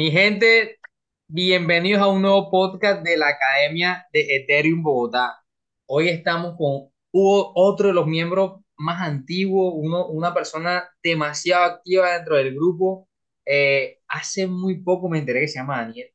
Mi gente, bienvenidos a un nuevo podcast de la Academia de Ethereum Bogotá. Hoy estamos con otro de los miembros más antiguos, uno, una persona demasiado activa dentro del grupo. Eh, hace muy poco me enteré que se llama Daniel,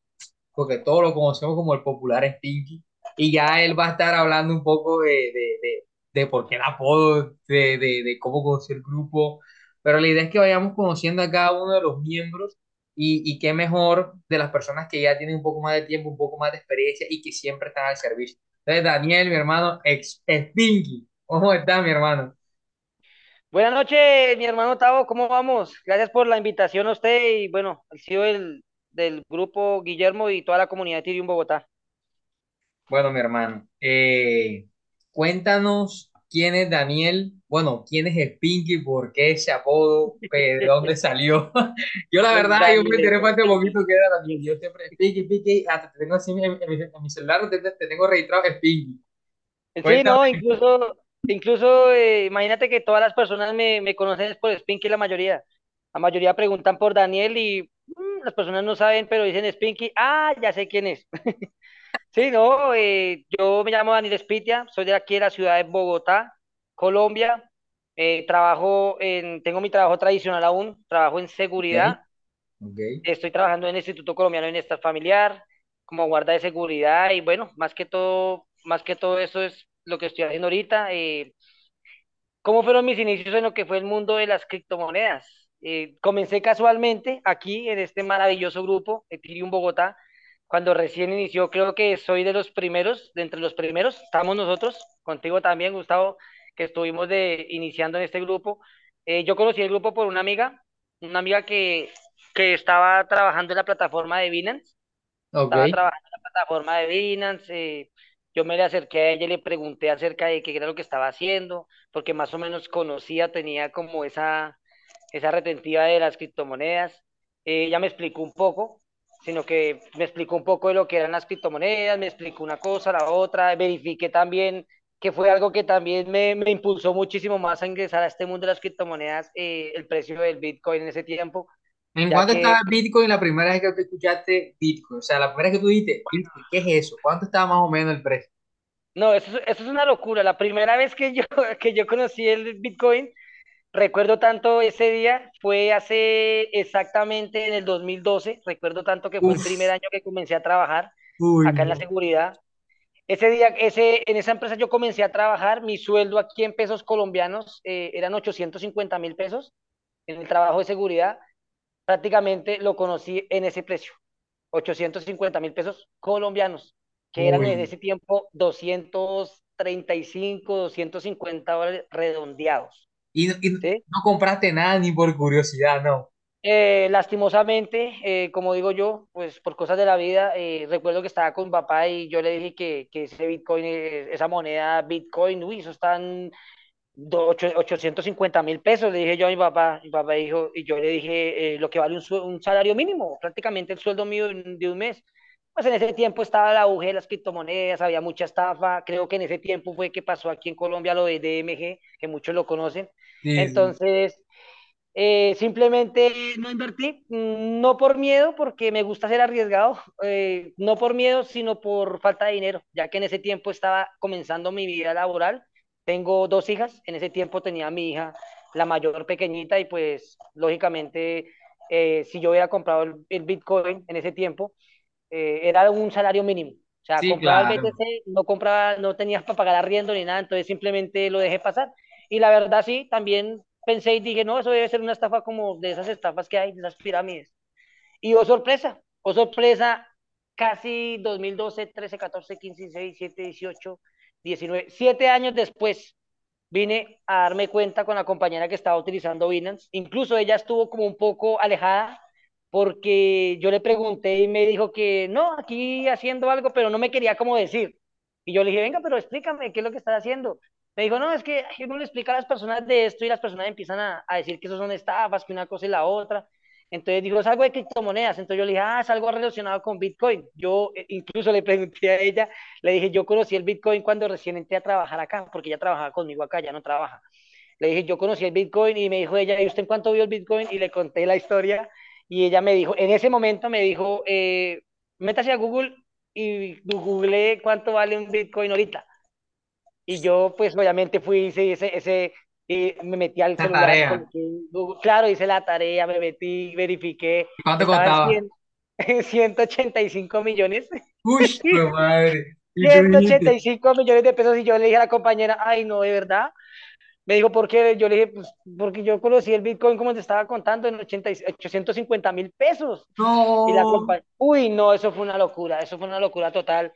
porque todos lo conocemos como el popular Stinky, y ya él va a estar hablando un poco de, de, de, de por qué el apodo, de, de, de cómo conoció el grupo, pero la idea es que vayamos conociendo a cada uno de los miembros y, y qué mejor de las personas que ya tienen un poco más de tiempo, un poco más de experiencia y que siempre están al servicio. Entonces, Daniel, mi hermano, ex Stinky, ¿cómo está, mi hermano? Buenas noches, mi hermano Tavo, ¿cómo vamos? Gracias por la invitación a usted y bueno, el CEO del, del grupo Guillermo y toda la comunidad de Tirium Bogotá. Bueno, mi hermano, eh, cuéntanos quién es Daniel, bueno, quién es Spinky, por qué ese apodo, eh, de dónde salió. Yo la Pues verdad, yo me enteré fue hace poquito que era Daniel. Yo siempre, Spinky, Spinky, hasta te tengo así en, en mi, en mi celular, te, te tengo registrado Spinky. sí, Cuéntame. no, incluso, incluso eh, imagínate que todas las personas me, me conocen por Spinky la mayoría. La mayoría preguntan por Daniel y mm, las personas no saben, pero dicen Spinky, ah, ya sé quién es. Sí, no, eh, yo me llamo Daniel Espitia, soy de aquí de la ciudad de Bogotá, Colombia. Eh, trabajo en, tengo mi trabajo tradicional aún, trabajo en seguridad. ok. Estoy trabajando en el Instituto Colombiano de Bienestar Familiar como guarda de seguridad y bueno, más que todo, más que todo eso es lo que estoy haciendo ahorita. Eh, ¿cómo fueron mis inicios en lo que fue el mundo de las criptomonedas? Eh, comencé casualmente aquí en este maravilloso grupo, Ethereum Bogotá, cuando recién inició, creo que soy de los primeros, de entre los primeros, estamos nosotros, contigo también, Gustavo, que estuvimos de, iniciando en este grupo. Eh, yo conocí el grupo por una amiga, una amiga que, que estaba trabajando en la plataforma de Binance Ok. estaba trabajando en la plataforma de Binance, eh, yo me le acerqué a ella y le pregunté acerca de qué era lo que estaba haciendo, porque más o menos conocía, tenía como esa, esa retentiva de las criptomonedas. Eh, ella me explicó un poco, sino que me explicó un poco de lo que eran las criptomonedas, me explicó una cosa, la otra, verifiqué también que fue algo que también me, me impulsó muchísimo más a ingresar a este mundo de las criptomonedas, eh, el precio del Bitcoin en ese tiempo, ¿En cuánto estaba que Bitcoin la primera vez que tú escuchaste Bitcoin? O sea, la primera vez que tú dijiste Bitcoin, ¿qué es eso? ¿Cuánto estaba más o menos el precio? No, eso, es- eso es una locura. La primera vez que yo, que yo conocí el Bitcoin, recuerdo tanto ese día, fue hace exactamente en el 2012. Recuerdo tanto que fue el primer año que comencé a trabajar uy, acá en la seguridad. Ese día, ese, en esa empresa yo comencé a trabajar, mi sueldo aquí en pesos colombianos eh, eran ochocientos cincuenta mil pesos en el trabajo de seguridad. Prácticamente lo conocí en ese precio, ochocientos cincuenta mil pesos colombianos, que eran en ese tiempo doscientos treinta y cinco doscientos cincuenta dólares redondeados, Y, no y ¿sí? no compraste nada ni por curiosidad, no. Eh, lastimosamente, eh, como digo yo, pues por cosas de la vida, eh, recuerdo que estaba con papá y yo le dije que, que ese Bitcoin, eh, esa moneda Bitcoin, uy, eso están do- ocho- 850 mil pesos, le dije yo a mi papá, mi papá dijo, y yo le dije eh, lo que vale un, un salario mínimo, prácticamente el sueldo mío de un de un mes. Pues en ese tiempo estaba el auge de las criptomonedas, había mucha estafa, creo que en ese tiempo fue que pasó aquí en Colombia lo de DMG, que muchos lo conocen. Sí. Entonces, eh, simplemente no invertí, mm, no por miedo, porque me gusta ser arriesgado, eh, no por miedo, sino por falta de dinero, ya que en ese tiempo estaba comenzando mi vida laboral. Tengo dos hijas, en ese tiempo tenía a mi hija, la mayor pequeñita, y pues lógicamente, eh, si yo hubiera comprado el, el Bitcoin en ese tiempo, eh, era un salario mínimo. O sea, Sí, compraba el claro. BTC, no compraba, no tenías para pagar arriendo ni nada, entonces simplemente lo dejé pasar. Y la verdad sí, también pensé y dije, no, eso debe ser una estafa como de esas estafas que hay, de esas pirámides. Y oh sorpresa, oh sorpresa, casi 2012, 13, 14, 15, 16, 17, 18, 19, siete años después vine a darme cuenta con la compañera que estaba utilizando Binance. Incluso ella estuvo como un poco alejada porque yo le pregunté y me dijo que no, aquí haciendo algo, pero no me quería como decir. Y yo le dije, venga, pero explícame, ¿qué es lo que estás haciendo? Me dijo, no, es que uno le explica a las personas de esto y las personas empiezan a, a decir que eso son estafas, que una cosa y la otra. Entonces dijo, es algo de criptomonedas. Entonces yo le dije, ah, es algo relacionado con Bitcoin. Yo eh, incluso le pregunté a ella, le dije, yo conocí el Bitcoin cuando recién entré a trabajar acá, porque ella trabajaba conmigo acá, ya no trabaja. Le dije, yo conocí el Bitcoin y me dijo ella, ¿y usted en cuánto vio el Bitcoin? Y le conté la historia y ella me dijo, en ese momento me dijo, eh, métase a Google y googleé cuánto vale un Bitcoin ahorita. Y yo, pues, obviamente fui, hice ese, ese y me metí al La celular, tarea. Google, claro, hice la tarea, me metí, verifiqué, ¿Y cuánto costaba? 100, en 185 millones. Uy, madre. Y tú ciento ochenta dijiste, y cinco millones de pesos y yo le dije a la compañera, ay, no, de verdad. Me dijo, ¿por qué? Yo le dije, pues, porque yo conocí el Bitcoin, como te estaba contando, en 80 y- 850 mil pesos. Y la no. compañera, uy, no, eso fue una locura, eso fue una locura total.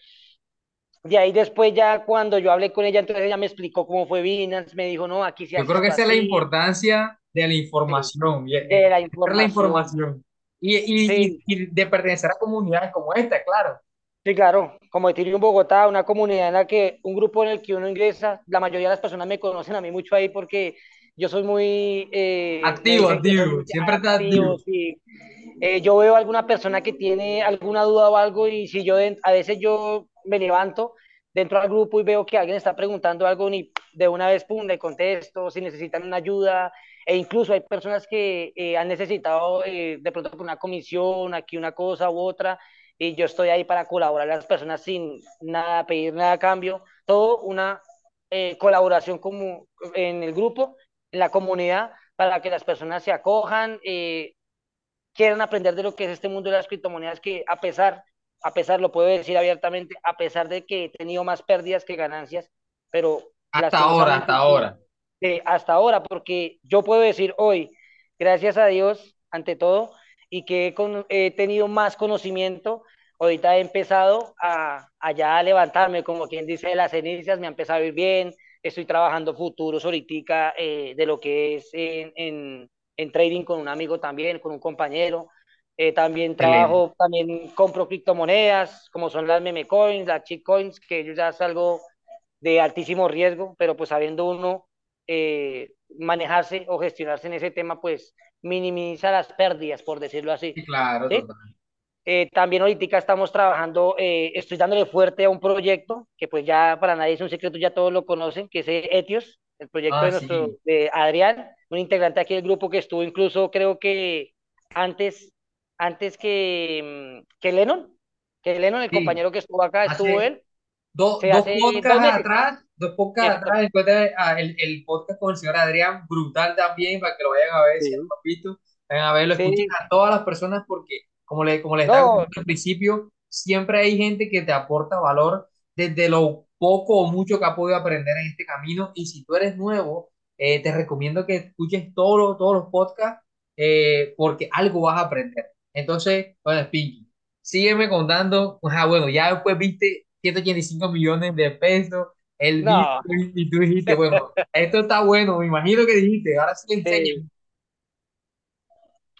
De ahí después ya cuando yo hablé con ella, entonces ella me explicó cómo fue Binance, me dijo, no, aquí se Yo creo que esa es la importancia de la información, y, eh, de la tener la información. información y, y, y, Sí, y de pertenecer a comunidades como esta, claro. sí, claro, como Ethereum Bogotá, una comunidad en la que, un grupo en el que uno ingresa, la mayoría de las personas me conocen a mí mucho ahí porque yo soy muy, eh, Activo, activo, siempre está activo, activo. sí. Eh, yo veo a alguna persona que tiene alguna duda o algo y si yo, de- a veces yo me levanto dentro del grupo y veo que alguien está preguntando algo y de una vez, pum, le contesto, si necesitan una ayuda, e incluso hay personas que eh, han necesitado eh, de pronto una comisión, aquí una cosa u otra, y yo estoy ahí para colaborar a las personas sin nada, pedir nada a cambio, todo una eh, colaboración como en el grupo, en la comunidad, para que las personas se acojan, eh, quieran aprender de lo que es este mundo de las criptomonedas, que a pesar, a pesar, lo puedo decir abiertamente, a pesar de que he tenido más pérdidas que ganancias, pero Hasta ahora, hasta ahora. eh, hasta ahora, porque yo puedo decir hoy, gracias a Dios, ante todo, y que he, con- he tenido más conocimiento, ahorita he empezado a, a ya levantarme, como quien dice, de las cenizas, me ha empezado a ir bien, estoy trabajando futuros ahorita eh, de lo que es en, en, en trading con un amigo también, con un compañero. Eh, también trabajo, también compro criptomonedas, como son las meme coins, las cheat coins, que yo ya salgo de altísimo riesgo, pero pues sabiendo uno eh, manejarse o gestionarse en ese tema, pues minimiza las pérdidas, por decirlo así. Sí, claro, ¿sí? Eh, también ahorita estamos trabajando, eh, estoy dándole fuerte a un proyecto que pues ya para nadie es un secreto, ya todos lo conocen, que es Etios, el proyecto Ah, de nuestro, sí. de Adrián, un integrante aquí del grupo que estuvo incluso creo que antes, antes que, mm, que Lennon, que Lennon, el Sí. compañero que estuvo acá, estuvo Hace él, dos, se dos podcasts atrás, dos podcasts atrás, después de, ah, el, el podcast con el señor Adrián, brutal también, para que lo vayan a ver, si no sí, lo han visto, vayan a verlo, escuchen sí, a todas las personas, porque como le, como les estaba no, comentando al principio, siempre hay gente que te aporta valor desde lo poco o mucho que ha podido aprender en este camino, y si tú eres nuevo, eh, te recomiendo que escuches todos los, todos los podcasts, eh, porque algo vas a aprender. Entonces, bueno, Spinky. Sígueme contando. Ah, bueno, ya después viste 185 millones de pesos, el no, Bitcoin, y tú dijiste, bueno, esto está bueno, me imagino que dijiste, ahora sí le sí. enseñan.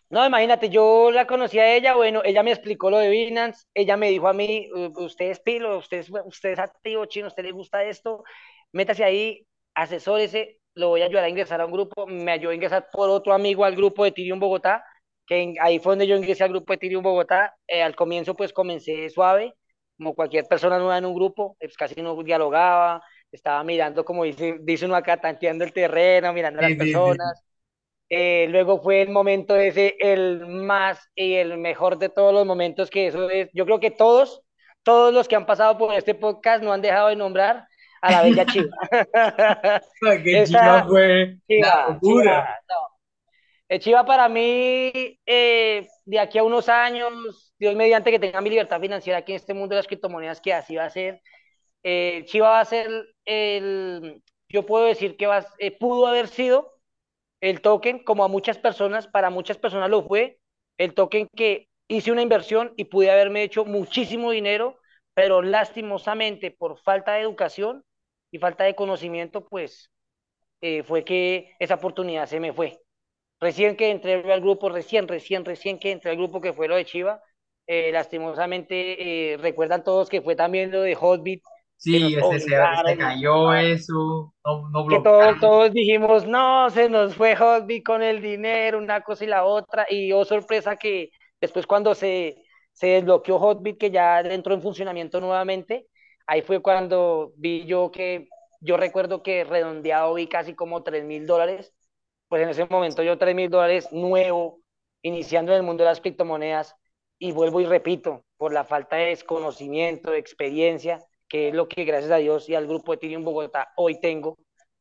No, imagínate, yo la conocí a ella, bueno, ella me explicó lo de Binance, ella me dijo a mí, "U- usted es pilo, usted es, usted es activo, chino, usted le gusta esto, métase ahí, asesórese, lo voy a ayudar a ingresar a un grupo, me ayudó a ingresar por otro amigo al grupo de Ethereum Bogotá, que en- ahí fue donde yo ingresé al grupo de Ethereum Bogotá, Eh, al comienzo pues comencé suave, como cualquier persona nueva en un grupo, pues casi no dialogaba, estaba mirando, como dice, dice uno acá, tanteando el terreno, mirando a las Sí, sí, sí. personas, eh, luego fue el momento ese, el más y el mejor de todos los momentos que eso es. Yo creo que todos, todos los que han pasado por este podcast no han dejado de nombrar a la bella Chiva. Qué chiva fue la Chiva, Chiva, locura. no. Eh, Chiva para mí, eh, de aquí a unos años, Dios mediante que tenga mi libertad financiera aquí en este mundo de las criptomonedas, que así va a ser, eh, Chiva va a ser el, yo puedo decir que va, eh, pudo haber sido el token, como a muchas personas, para muchas personas lo fue, el token que hice una inversión y pude haberme hecho muchísimo dinero, pero lastimosamente por falta de educación y falta de conocimiento, pues eh, fue que esa oportunidad se me fue. Recién que entré al grupo, recién, recién, recién que entré al grupo que fue lo de Chiva, eh, lastimosamente eh, recuerdan todos que fue también lo de Hotbit, Sí, ese se, se cayó eso, no, no que todos, todos dijimos, no, se nos fue Hotbit con el dinero, una cosa y la otra, y oh sorpresa que después cuando se, se desbloqueó Hotbit, que ya entró en funcionamiento nuevamente, ahí fue cuando vi yo que, yo recuerdo que redondeado vi casi como tres mil dólares, pues en ese momento yo tres mil dólares nuevo, iniciando en el mundo de las criptomonedas y vuelvo y repito, por la falta de desconocimiento, de experiencia, que es lo que gracias a Dios y al grupo de Ethereum Bogotá hoy tengo,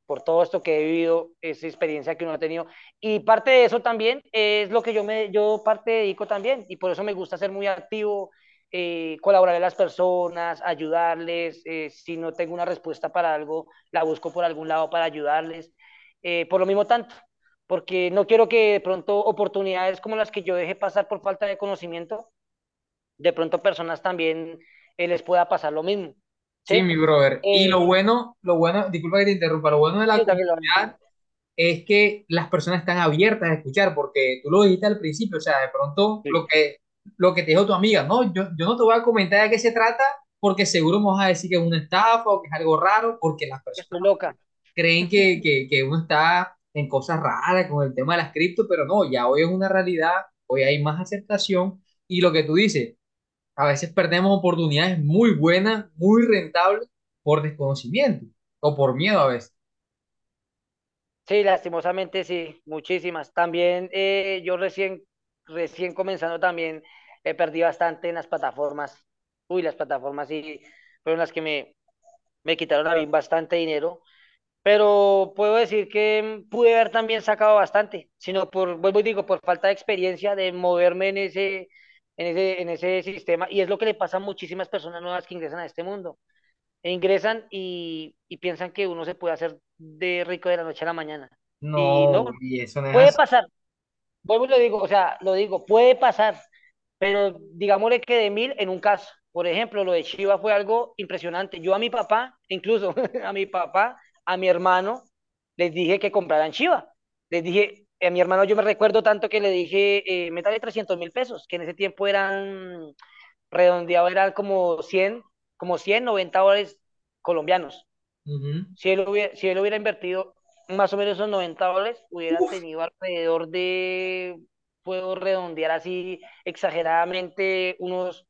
por todo esto que he vivido, esa experiencia que uno ha tenido. Y parte de eso también es lo que yo me, yo parte dedico también, y por eso me gusta ser muy activo, eh, colaborar a las personas, ayudarles, eh, si no tengo una respuesta para algo, la busco por algún lado para ayudarles, eh, por lo mismo tanto, porque no quiero que de pronto oportunidades como las que yo dejé pasar por falta de conocimiento, de pronto personas también eh, les pueda pasar lo mismo, Sí, ¿sí? mi brother. Y lo Eh, bueno, lo bueno, disculpa que te interrumpa, lo bueno de la comunidad es que las personas están abiertas a escuchar, porque tú lo dijiste al principio, o sea, de pronto Sí, lo que, lo que te dijo tu amiga, no, yo, yo no te voy a comentar de qué se trata, porque seguro me vas a decir que es una estafa o que es algo raro, porque las personas loca. creen que, que, que uno está en cosas raras con el tema de las cripto, pero no, ya hoy es una realidad, hoy hay más aceptación, y lo que tú dices, a veces perdemos oportunidades muy buenas, muy rentables por desconocimiento o por miedo a veces. Sí, lastimosamente sí, muchísimas. También eh, yo recién, recién comenzando también he perdido bastante en las plataformas. Uy, las plataformas sí fueron las que me, me quitaron a mí bastante dinero. Pero puedo decir que pude haber también sacado bastante, sino por, vuelvo y digo, por falta de experiencia de moverme en ese, en ese, en ese sistema. Y es lo que le pasa a muchísimas personas nuevas que ingresan a este mundo. E ingresan y, y piensan que uno se puede hacer de rico de la noche a la mañana. Y no, No, y eso no es puede así. pasar. Vuelvo y lo digo, o sea, lo digo, puede pasar, pero digámosle que de mil en un caso. Por ejemplo, lo de Chiva fue algo impresionante. Yo a mi papá, incluso a mi papá, a mi hermano, les dije que compraran Chiva. Les dije, a mi hermano yo me recuerdo tanto que le dije, eh, métale 300 mil pesos, que en ese tiempo eran, redondeado, eran como 100 como 100 90 dólares colombianos. Si él hubiera, si él hubiera invertido más o menos esos 90 dólares, hubiera Uf, tenido alrededor de, puedo redondear así exageradamente, unos,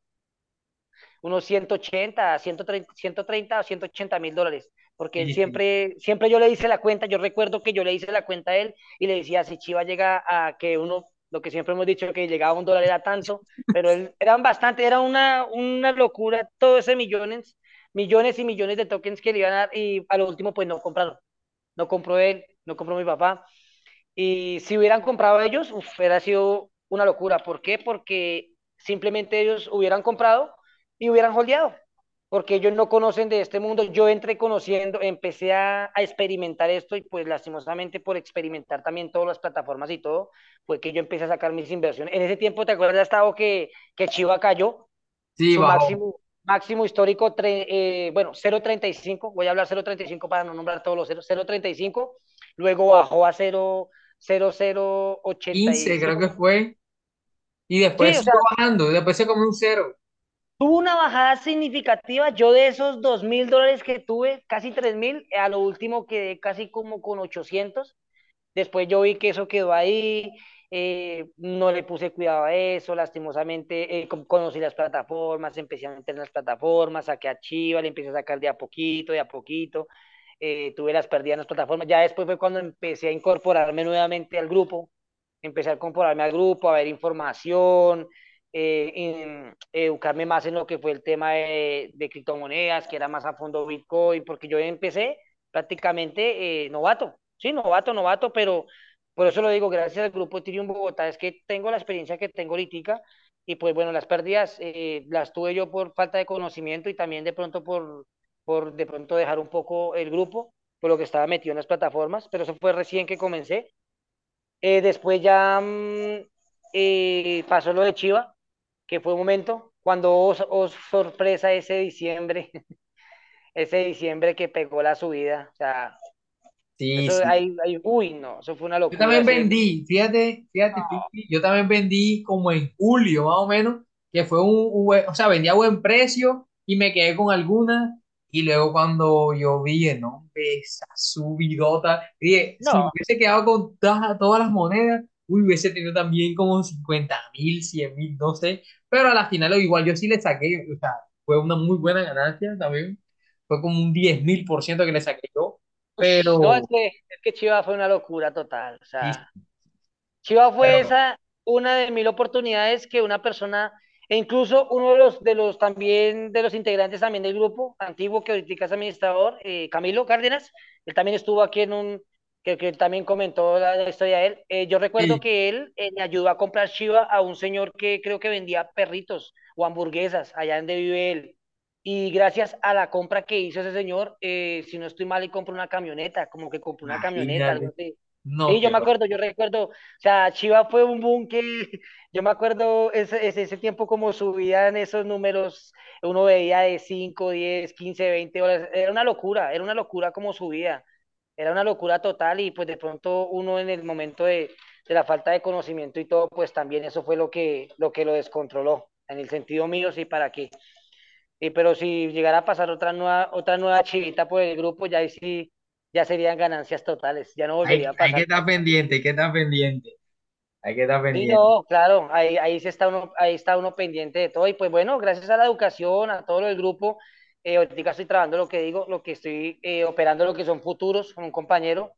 unos 180, 130, 130 o 180 mil dólares. Porque él siempre, siempre yo le hice la cuenta, yo recuerdo que yo le hice la cuenta a él y le decía, si Chiva llega a que uno, lo que siempre hemos dicho, que llegaba a un dólar era tanto, pero él, eran bastante, era una, una locura, todo ese millones, millones y millones de tokens que le iban a dar y a lo último pues no compraron no compró él, no compró mi papá. Y si hubieran comprado ellos, uf, hubiera sido una locura. ¿Por qué? Porque simplemente ellos hubieran comprado y hubieran holdeado. Porque ellos no conocen de este mundo. Yo entré conociendo, empecé a, a experimentar esto y pues lastimosamente por experimentar también todas las plataformas y todo, fue que yo empecé a sacar mis inversiones. En ese tiempo, ¿te acuerdas, Estado, que, que Chiva cayó? Sí, Su máximo, máximo histórico, tre- eh, bueno, 0.35, voy a hablar 0.35 para no nombrar todos los ceros, 0.35, luego bajó a 0, 15 creo que 0.085. fue. Y Sí, después o sea, bajando, después se comió un cero. Tuvo una bajada significativa. Yo de esos dos mil dólares que tuve, casi tres mil, a lo último quedé casi como con 800. Después yo vi que eso quedó ahí, eh, no le puse cuidado a eso, lastimosamente eh, con- conocí las plataformas, empecé a meter en las plataformas, saqué a Chiva, le empecé a sacar de a poquito, de a poquito, eh, tuve las pérdidas en las plataformas, ya después fue cuando empecé a incorporarme nuevamente al grupo, empecé a incorporarme al grupo, a ver información, eh, en- educarme más en lo que fue el tema de, de criptomonedas, que era más a fondo Bitcoin, porque yo empecé prácticamente eh, novato, sí, novato, novato, pero por eso lo digo, gracias al grupo Ethereum Bogotá, es que tengo la experiencia que tengo ahorita y pues bueno, las pérdidas eh, las tuve yo por falta de conocimiento y también de pronto por, por de pronto dejar un poco el grupo, por lo que estaba metido en las plataformas, pero eso fue recién que comencé. Eh, después ya mm, eh, pasó lo de Chiva, que fue un momento cuando, oh, oh, sorpresa, ese diciembre, ese diciembre que pegó la subida, o sea, Sí, eso sí. ahí, ahí, uy, no, eso fue una Yo locura también ese. vendí, fíjate, fíjate, yo también vendí como en julio más o menos, que fue un, un o sea, vendí a buen precio y me quedé con algunas y luego cuando yo vi, no, esa subidota, dije, si me No, hubiese quedado con todas, todas las monedas, uy, hubiese tenido también como cincuenta mil, cien mil, no sé, pero a la final igual yo sí le saqué, o sea, fue una muy buena ganancia también, fue como un diez mil por ciento que le saqué yo, no, es pero... que, es que Chiva fue una locura total, o Sí, sea, Chiva fue pero esa, una de mil oportunidades que una persona, e incluso uno de los, de los también, de los integrantes también del grupo antiguo que ahorita es administrador, eh, Camilo Cárdenas, él también estuvo aquí en un, que, que él también comentó la, la historia de él. Eh, yo recuerdo Sí, que él eh, le ayudó a comprar Chiva a un señor que creo que vendía perritos o hamburguesas allá donde vive él. Y gracias a la compra que hizo ese señor, eh, si no estoy mal, y compró una camioneta, como que compró una camioneta, algo así. No, Sí, yo me acuerdo, yo recuerdo, o sea, Chiva fue un boom que yo me acuerdo ese, ese, ese tiempo como subían esos números, uno veía de 5 10 15 20 horas, era una locura, era una locura como subía, era una locura total y pues de pronto uno en el momento de, de la falta de conocimiento y todo, pues también eso fue lo que lo, que lo descontroló, en el sentido mío, sí, para qué. Y, pero si llegara a pasar otra nueva, otra nueva chivita por el grupo, ya ahí sí, ya serían ganancias totales, ya no hay, volvería a hay que pasar. estar pendiente, hay que estar pendiente, hay que estar Sí, pendiente. no, claro, ahí, ahí sí está uno, ahí está uno pendiente de todo. Y pues bueno, gracias a la educación, a todo del grupo, eh, ahorita estoy trabajando lo que digo, lo que estoy eh, operando, lo que son futuros con un compañero.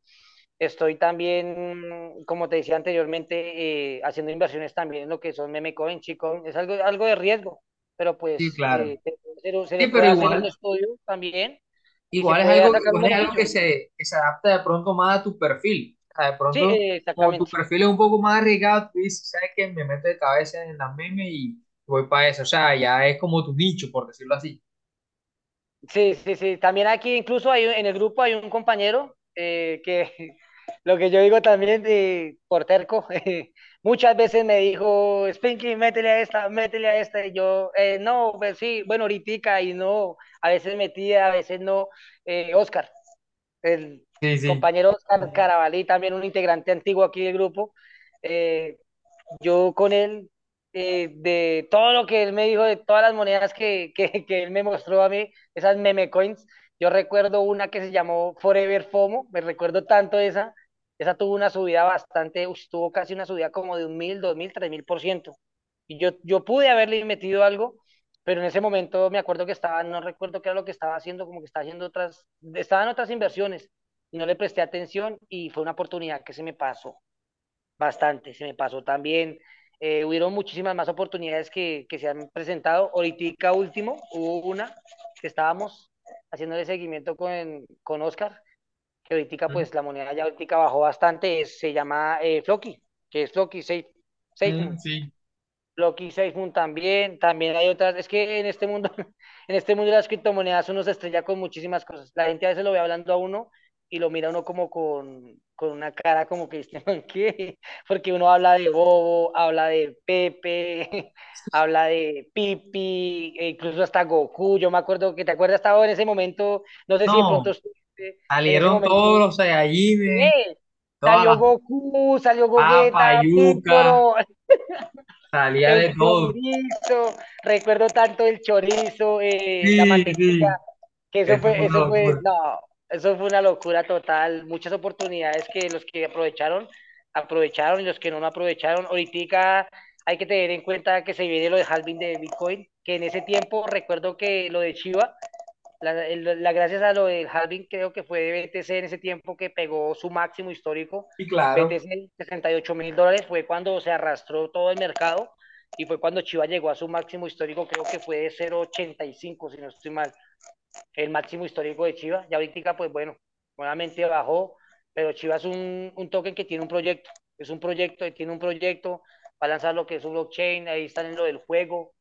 Estoy también, como te decía anteriormente, eh, haciendo inversiones también en lo que son meme coin, chicoin. Es algo, algo de riesgo, pero Sí, pues claro. eh, se, Sí, pero puede hacer un igual, estudio también igual es algo, igual es algo que se, que se adapta de pronto más a tu perfil. O sea, de Sí, pronto, eh, como tu perfil es un poco más arriesgado, tú dices, ¿sabes qué? Me meto de cabeza en las memes y voy para eso. O sea, ya es como tu nicho, por decirlo así. Sí, sí, sí. También aquí incluso hay en el grupo hay un compañero eh, que lo que yo digo también de por terco, muchas veces me dijo, Spinky, métele a esta, métele a esta, y yo, eh, no, pues sí, bueno, ahorita y no, a veces metía, a veces no. Eh, Oscar, el Sí, sí. compañero Oscar Carabalí, también un integrante antiguo aquí del grupo, eh, yo con él, eh, de todo lo que él me dijo, de todas las monedas que, que, que él me mostró a mí, esas meme coins, yo recuerdo una que se llamó Forever FOMO, me recuerdo tanto esa, esa tuvo una subida bastante, tuvo casi una subida como de un mil, dos mil, tres mil por ciento. Y yo, yo pude haberle metido algo, pero en ese momento me acuerdo que estaba, no recuerdo qué era lo que estaba haciendo, como que estaba haciendo otras, estaba en otras inversiones, no le presté atención y fue una oportunidad que se me pasó bastante, se me pasó también. Eh, hubieron muchísimas más oportunidades que, que se han presentado. Ahorita último, hubo una que estábamos haciéndole seguimiento con, con Oscar, que ahorita Mm, pues la moneda ya ahorita bajó bastante, se llama eh, Floki, que es Floki Safe, mm, sí. Loki SafeMoon también, también hay otras, es que en este mundo, en este mundo de las criptomonedas uno se estrella con muchísimas cosas. La gente a veces lo ve hablando a uno y lo mira uno como con, con una cara como que este man, ¿qué? Porque uno habla de Bobo, habla de Pepe, habla de Pipi, e incluso hasta Goku. Yo me acuerdo que te acuerdas, estaba en ese momento, no sé si de pronto salieron momento. todos los Saiyajines, todas Salió Goku, salió Gogeta, Piccolo, salía de todo. chorizo, recuerdo tanto el chorizo, eh, la Sí, mantequilla, sí. que eso Eso fue, eso fue, no, eso fue una locura total, muchas oportunidades que los que aprovecharon, aprovecharon y los que no aprovecharon. Ahorita hay que tener en cuenta que se viene lo de halving de Bitcoin, que en ese tiempo recuerdo que lo de Chiva, la, el- la- gracias a lo del halving creo que fue de BTC en ese tiempo que pegó su máximo histórico, Y claro. BTC 68 mil dólares, fue cuando se arrastró todo el mercado y fue cuando Chiva llegó a su máximo histórico, creo que fue de 0.85, si no estoy mal, el máximo histórico de Chiva. Y ahorita, pues bueno, nuevamente bajó, pero Chiva es un, un token que tiene un proyecto, es un proyecto, tiene un proyecto, va a lanzar lo que es un blockchain, ahí están en lo del juego,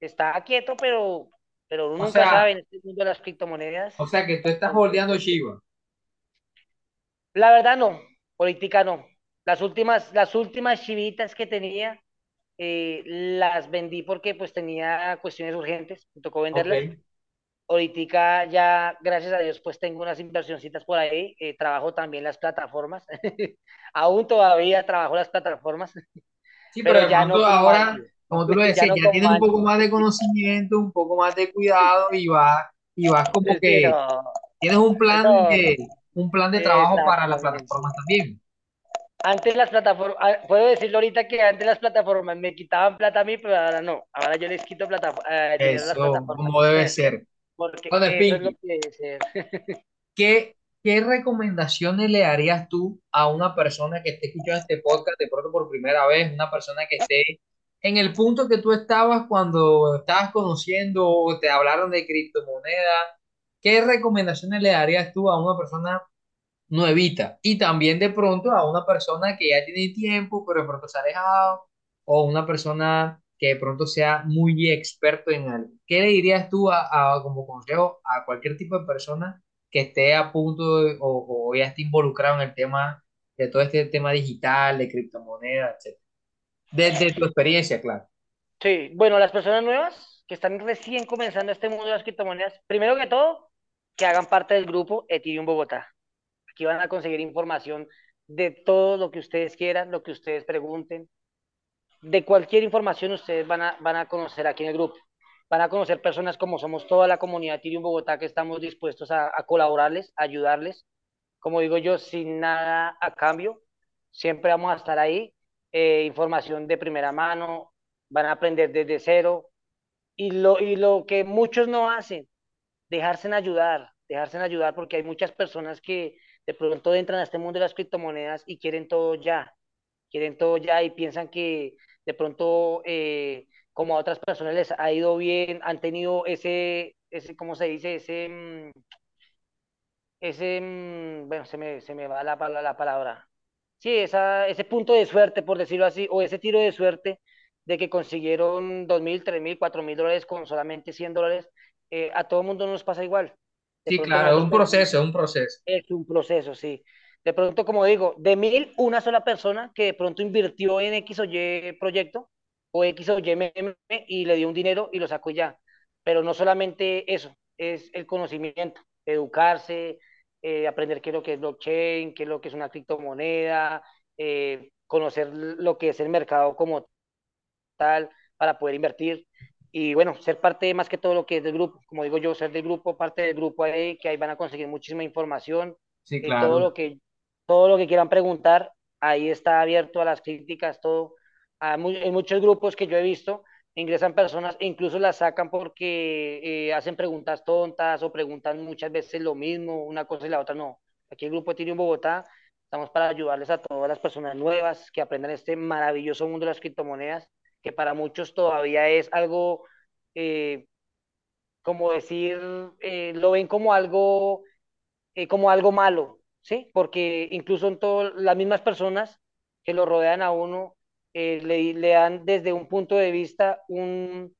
está quieto, pero, pero uno O nunca sea, sabe en este mundo de las criptomonedas. o sea que tú estás Cualquier holdeando cosa. Chiva. La verdad no, política no. Las últimas, las últimas chivitas que tenía eh, las vendí porque pues tenía cuestiones urgentes, me tocó venderlas. Ahorita ya, gracias a Dios, pues tengo unas inversioncitas por ahí. eh, trabajo también las plataformas. Aún todavía trabajo las plataformas, Sí, pero ya no ahora, como tú lo Ya decías, ya como tienes un poco más de conocimiento, un poco más de cuidado y vas, y vas como Sí, que no, tienes un plan no, de, un plan de trabajo para las plataformas también. Antes las plataformas, ah, puedo decirlo ahorita que antes las plataformas me quitaban plata a mí, pero ahora no. Ahora yo les quito plata, eh, las Eso, plataformas. como debe ser. Porque Bueno, eso es lo Spinky, que debe ser. ¿qué? ¿qué recomendaciones le darías tú a una persona que esté escuchando este podcast de pronto por primera vez, una persona que esté en el punto que tú estabas cuando estabas conociendo o te hablaron de criptomonedas? ¿Qué recomendaciones le darías tú a una persona nuevita. Y también de pronto a una persona que ya tiene tiempo, pero de pronto se ha alejado, o una persona de pronto sea muy experto en algo. ¿Qué le dirías tú a, a- como consejo a cualquier tipo de persona que esté a punto o, o ya esté involucrado en el tema de todo este tema digital, de criptomonedas? Desde tu experiencia, claro. Sí, bueno, las personas nuevas que están recién comenzando este mundo de las criptomonedas, primero que todo, que hagan parte del grupo Ethereum Bogotá. Aquí van a conseguir información de todo lo que ustedes quieran, lo que ustedes pregunten. De cualquier información ustedes van a, van a conocer aquí en el grupo. Van a conocer personas como somos toda la comunidad Ethereum Bogotá que estamos dispuestos a, colaborarles, ayudarles. Como digo yo, sin nada a cambio. Siempre vamos a estar ahí. Eh, información de primera mano. Van a aprender desde cero. Y lo, y lo que muchos no hacen, dejarse en ayudar, dejarse en ayudar porque hay muchas personas que de pronto entran a este mundo de las criptomonedas y quieren todo ya, quieren todo ya y piensan que de pronto eh, como a otras personas les ha ido bien, han tenido ese, ese ¿cómo se dice? Ese, mm, ese, mm, bueno, se me, se me va la, pala- la palabra. Sí, esa, ese punto de suerte, por decirlo así, o ese tiro de suerte de que consiguieron dos mil, tres mil, cuatro mil dólares con solamente 100 dólares, eh, a todo el mundo no nos pasa igual. De Sí, claro, es un proceso, es un proceso. es un proceso, sí. De pronto, como digo, de mil, una sola persona que de pronto invirtió en X o Y proyecto o X o Y meme y le dio un dinero y lo sacó ya. Pero no solamente eso, es el conocimiento, educarse, eh, aprender qué es lo que es blockchain, qué es lo que es una criptomoneda, eh, conocer lo que es el mercado como tal para poder invertir y bueno, ser parte más que todo lo que es del grupo, como digo yo, ser del grupo, parte del grupo ahí, que ahí van a conseguir muchísima información, Sí, eh, todo claro. lo que todo lo que quieran preguntar, ahí está abierto a las críticas, todo. A mu- en muchos grupos que yo he visto, ingresan personas incluso las sacan porque eh, hacen preguntas tontas o preguntan muchas veces lo mismo, una cosa y la otra no. Aquí el grupo Ethereum Bogotá, estamos para ayudarles a todas las personas nuevas que aprendan este maravilloso mundo de las criptomonedas que para muchos todavía es algo, eh, como decir, eh, lo ven como algo, como algo malo, ¿sí? Porque incluso en todas las mismas personas que lo rodean a uno, eh, le, le dan desde un punto de vista un,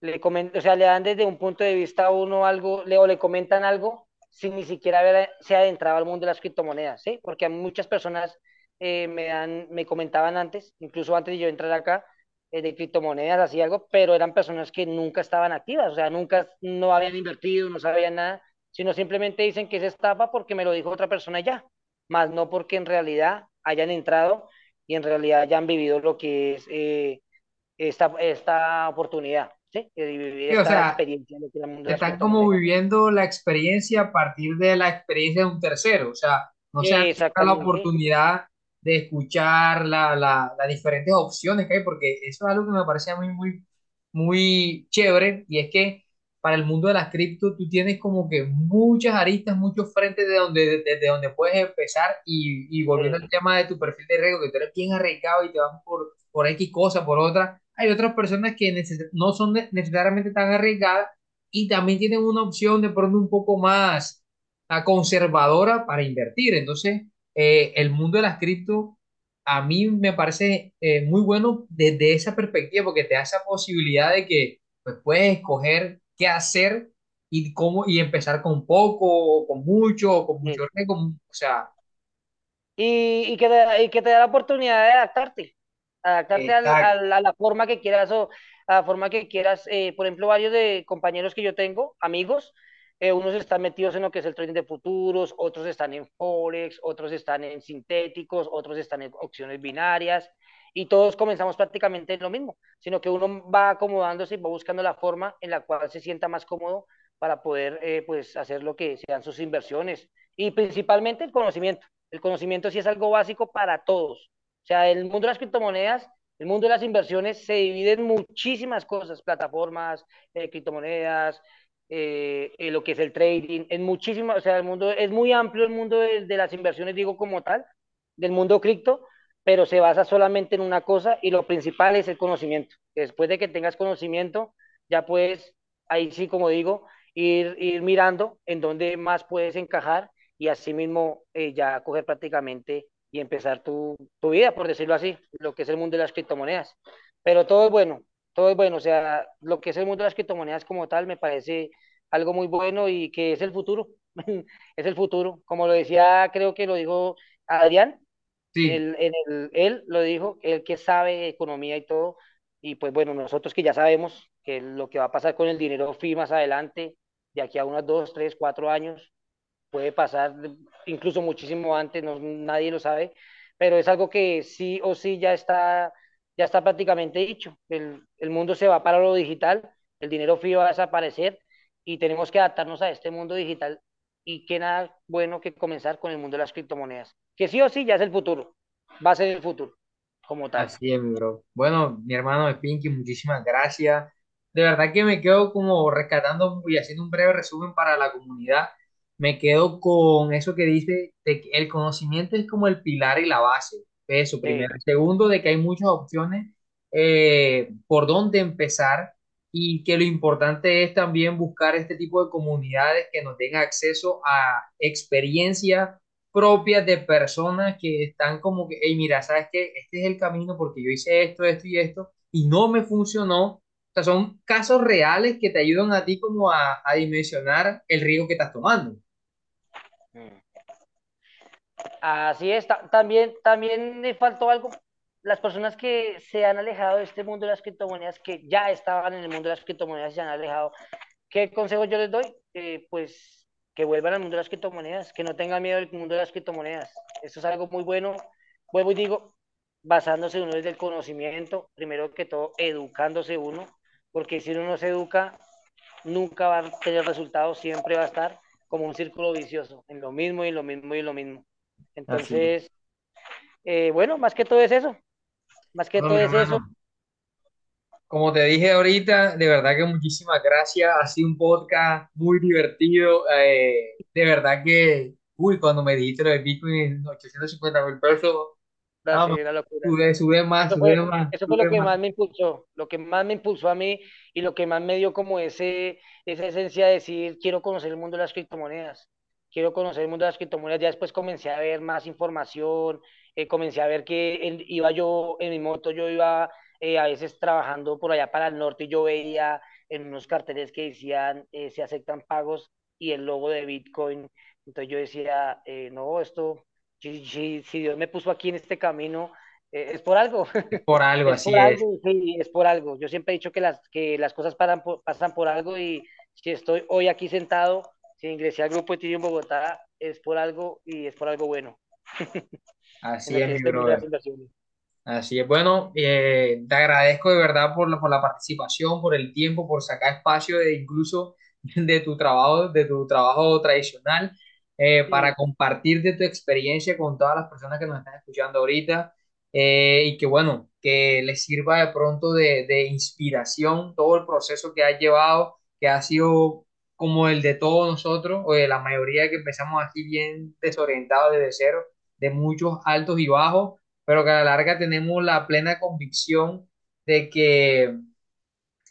le comen- o sea, le dan desde un punto de vista a uno algo, le, o le comentan algo sin ni siquiera haber, se adentrado al mundo de las criptomonedas, ¿sí? Porque a muchas personas eh, me dan, me comentaban antes, incluso antes de yo entrar acá, eh, de criptomonedas, así algo, pero eran personas que nunca estaban activas, o sea, nunca, no habían invertido, no sabían nada, sino simplemente dicen que es estafa porque me lo dijo otra persona ya, más no porque en realidad hayan entrado y en realidad hayan vivido lo que es eh, esta, esta oportunidad, ¿sí? Vivir Sí, o esta sea, experiencia en lo que es el mundo de las están como viviendo la experiencia a partir de la experiencia de un tercero, o sea, no se han la oportunidad de escuchar la, la- las diferentes opciones que hay, porque eso es algo que me parece muy, muy, muy chévere, y es que para el mundo de las cripto tú tienes como que muchas aristas, muchos frentes de donde, desde donde puedes empezar, y, y volviendo al Sí, tema de tu perfil de riesgo, que tú eres bien arriesgado y te vas por, por X cosa, por otra, hay otras personas que neces- no son ne- necesariamente tan arriesgadas y también tienen una opción de pronto un poco más ah, conservadora para invertir. Entonces, eh, el mundo de las cripto a mí me parece eh, muy bueno desde esa perspectiva porque te da esa posibilidad de que pues, puedes escoger qué hacer y cómo y empezar con poco o con mucho o con mucho sí. O sea, Y, y que te, y que te da la oportunidad de adaptarte, adaptarte exacto. al- a la forma que quieras o a la forma que quieras. Eh, por ejemplo, varios de compañeros que yo tengo, amigos, eh, unos están metidos en lo que es el trading de futuros, otros están en Forex, otros están en sintéticos, otros están en opciones binarias, y todos comenzamos prácticamente en lo mismo, sino que uno va acomodándose y va buscando la forma en la cual se sienta más cómodo para poder eh, pues, hacer lo que sean sus inversiones y principalmente el conocimiento. El conocimiento sí es algo básico para todos. O sea, el mundo de las criptomonedas, el mundo de las inversiones se divide en muchísimas cosas, plataformas, eh, criptomonedas. eh, en lo que es el trading, en muchísimo, o sea, el mundo es muy amplio el mundo de las inversiones, digo como tal, del mundo cripto, pero se basa solamente en una cosa y lo principal es el conocimiento. Después de que tengas conocimiento, ya puedes, ahí sí, como digo, ir, ir mirando en dónde más puedes encajar y así mismo eh, ya coger prácticamente y empezar tu, tu vida, por decirlo así, lo que es el mundo de las criptomonedas. Pero todo es bueno, todo es bueno, o sea, lo que es el mundo de las criptomonedas como tal me parece algo muy bueno y que es el futuro, es el futuro. Como lo decía, creo que lo dijo Adrián, Sí, él, él lo dijo, él que sabe economía y todo, y pues bueno, nosotros que ya sabemos que lo que va a pasar con el dinero FI más adelante, de aquí a unos dos, tres, cuatro años, puede pasar incluso muchísimo antes, no, nadie lo sabe, pero es algo que sí o sí ya está, ya está prácticamente dicho. El, el mundo se va para lo digital, el dinero frío va a desaparecer y tenemos que adaptarnos a este mundo digital y qué nada bueno que comenzar con el mundo de las criptomonedas, que sí o sí ya es el futuro, va a ser el futuro como tal. así es, bro. Bueno, mi hermano de Pinky, muchísimas gracias. De verdad que me quedo como rescatando y haciendo un breve resumen para la comunidad. Me quedo con eso que dice de que el conocimiento es como el pilar y la base. Eso, Sí, primero. Segundo, de que hay muchas opciones eh, por dónde empezar y que lo importante es también buscar este tipo de comunidades que nos den acceso a experiencia propias de personas que están como que, hey, mira, ¿sabes qué? Este es el camino porque yo hice esto, esto y esto y no me funcionó. O sea, son casos reales que te ayudan a ti como a, a dimensionar el riesgo que estás tomando. Mm. así es. Ta- También, también me faltó algo. Las personas que se han alejado de este mundo de las criptomonedas, que ya estaban en el mundo de las criptomonedas, se han alejado ¿Qué consejo yo les doy? Eh, pues que vuelvan al mundo de las criptomonedas, que no tengan miedo del mundo de las criptomonedas. Esto es algo muy bueno. Vuelvo y digo, basándose uno desde el conocimiento, primero que todo, educándose uno, porque si uno no se educa, nunca va a tener resultados, siempre va a estar como un círculo vicioso, en lo mismo y lo mismo y lo mismo. Entonces, eh, bueno, más que todo es eso, más que Bueno, todo es eso. hermano, como te dije ahorita, de verdad que muchísimas gracias. Ha sido un podcast muy divertido. eh, de verdad que, uy, cuando me dijiste lo de Bitcoin, 850 mil pesos, no, sí, la locura. sube, sube más, Eso sube fue, más, eso fue lo sube que más. más me impulsó, lo que más me impulsó a mí y lo que más me dio como ese, esa esencia de decir, quiero conocer el mundo de las criptomonedas, quiero conocer el mundo de las criptomonedas. Ya después comencé a ver más información, eh, comencé a ver que iba yo en mi moto, yo iba eh, a veces trabajando por allá para el norte y yo veía en unos carteles que decían, eh, se aceptan pagos y el logo de Bitcoin. Entonces yo decía, eh, no, esto, si, si, si Dios me puso aquí en este camino eh, es por algo, Por algo es así por es. algo, sí, es por algo. Yo siempre he dicho que las, que las cosas pasan por, pasan por algo y si estoy hoy aquí sentado, si ingresé al grupo en Bogotá, es por algo y es por algo bueno en Así es, mi brother. Así. Bueno, eh, te agradezco de verdad por la, por la participación, por el tiempo, por sacar espacio de incluso de tu trabajo, de tu trabajo tradicional, eh, para compartir de tu experiencia con todas las personas que nos están escuchando ahorita. eh, y que bueno, que les sirva de pronto de, de inspiración todo el proceso que has llevado, que ha sido como el de todos nosotros, o de la mayoría que empezamos aquí bien desorientados desde cero, de muchos altos y bajos pero que a la larga tenemos la plena convicción de que,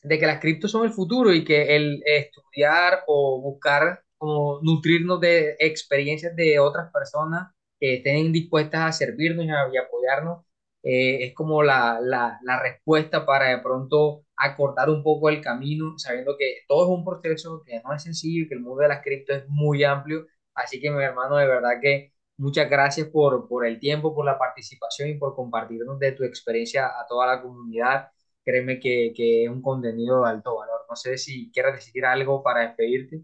de que las criptos son el futuro y que el estudiar o buscar como nutrirnos de experiencias de otras personas que estén dispuestas a servirnos y a, apoyarnos eh, es como la, la, la respuesta para de pronto acortar un poco el camino, sabiendo que todo es un proceso, que no es sencillo y que el mundo de las criptos es muy amplio. Así que mi hermano, de verdad que Muchas gracias por, por el tiempo, por la participación y por compartirnos de tu experiencia a toda la comunidad. Créeme que, que es un contenido de alto valor. No sé si quieres decir algo para despedirte.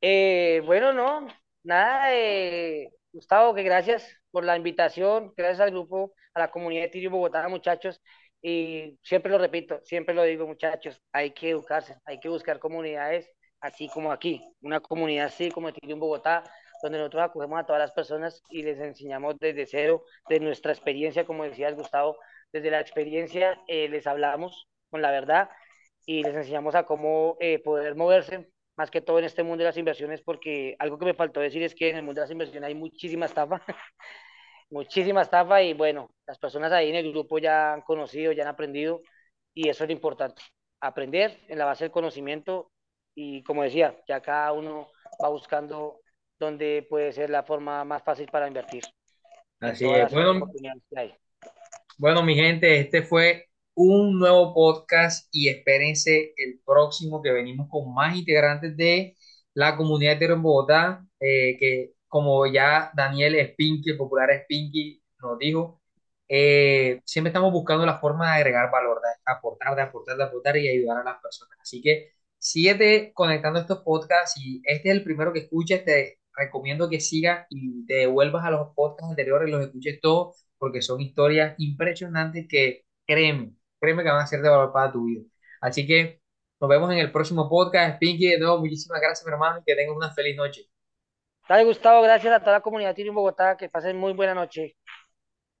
Eh, bueno, no, nada, eh, Gustavo, que gracias por la invitación, gracias al grupo, a la comunidad de Tiro Bogotá, muchachos, y siempre lo repito, siempre lo digo, muchachos, hay que educarse, hay que buscar comunidades así como aquí, una comunidad así como Tiro en Bogotá, donde nosotros acogemos a todas las personas y les enseñamos desde cero, de nuestra experiencia, como decía Gustavo, desde la experiencia eh, les hablamos con la verdad y les enseñamos a cómo eh, poder moverse, más que todo en este mundo de las inversiones, porque algo que me faltó decir es que en el mundo de las inversiones hay muchísima estafa, muchísima estafa y bueno, las personas ahí en el grupo ya han conocido, ya han aprendido y eso es lo importante, aprender en la base del conocimiento y como decía, ya cada uno va buscando dónde puede ser la forma más fácil para invertir Así es. Bueno, mi gente, este fue un nuevo podcast y espérense el próximo que venimos con más integrantes de la comunidad de en Bogotá, eh, que como ya Daniel Spinky, el popular Spinky, nos dijo, eh, siempre estamos buscando la forma de agregar valor, de aportar, de aportar, de aportar y ayudar a las personas. Así que síguete conectando estos podcasts y este es el primero que escuches, te recomiendo que sigas y te devuelvas a los podcasts anteriores, los escuches todos porque son historias impresionantes que créeme, créeme que van a ser de valor para tu vida. Así que nos vemos en el próximo podcast. Pinky, de nuevo, muchísimas gracias, mi hermano, y que tengas una feliz noche. Dale, Gustavo, gracias a toda la comunidad Tiro en Bogotá, que pasen muy buena noche.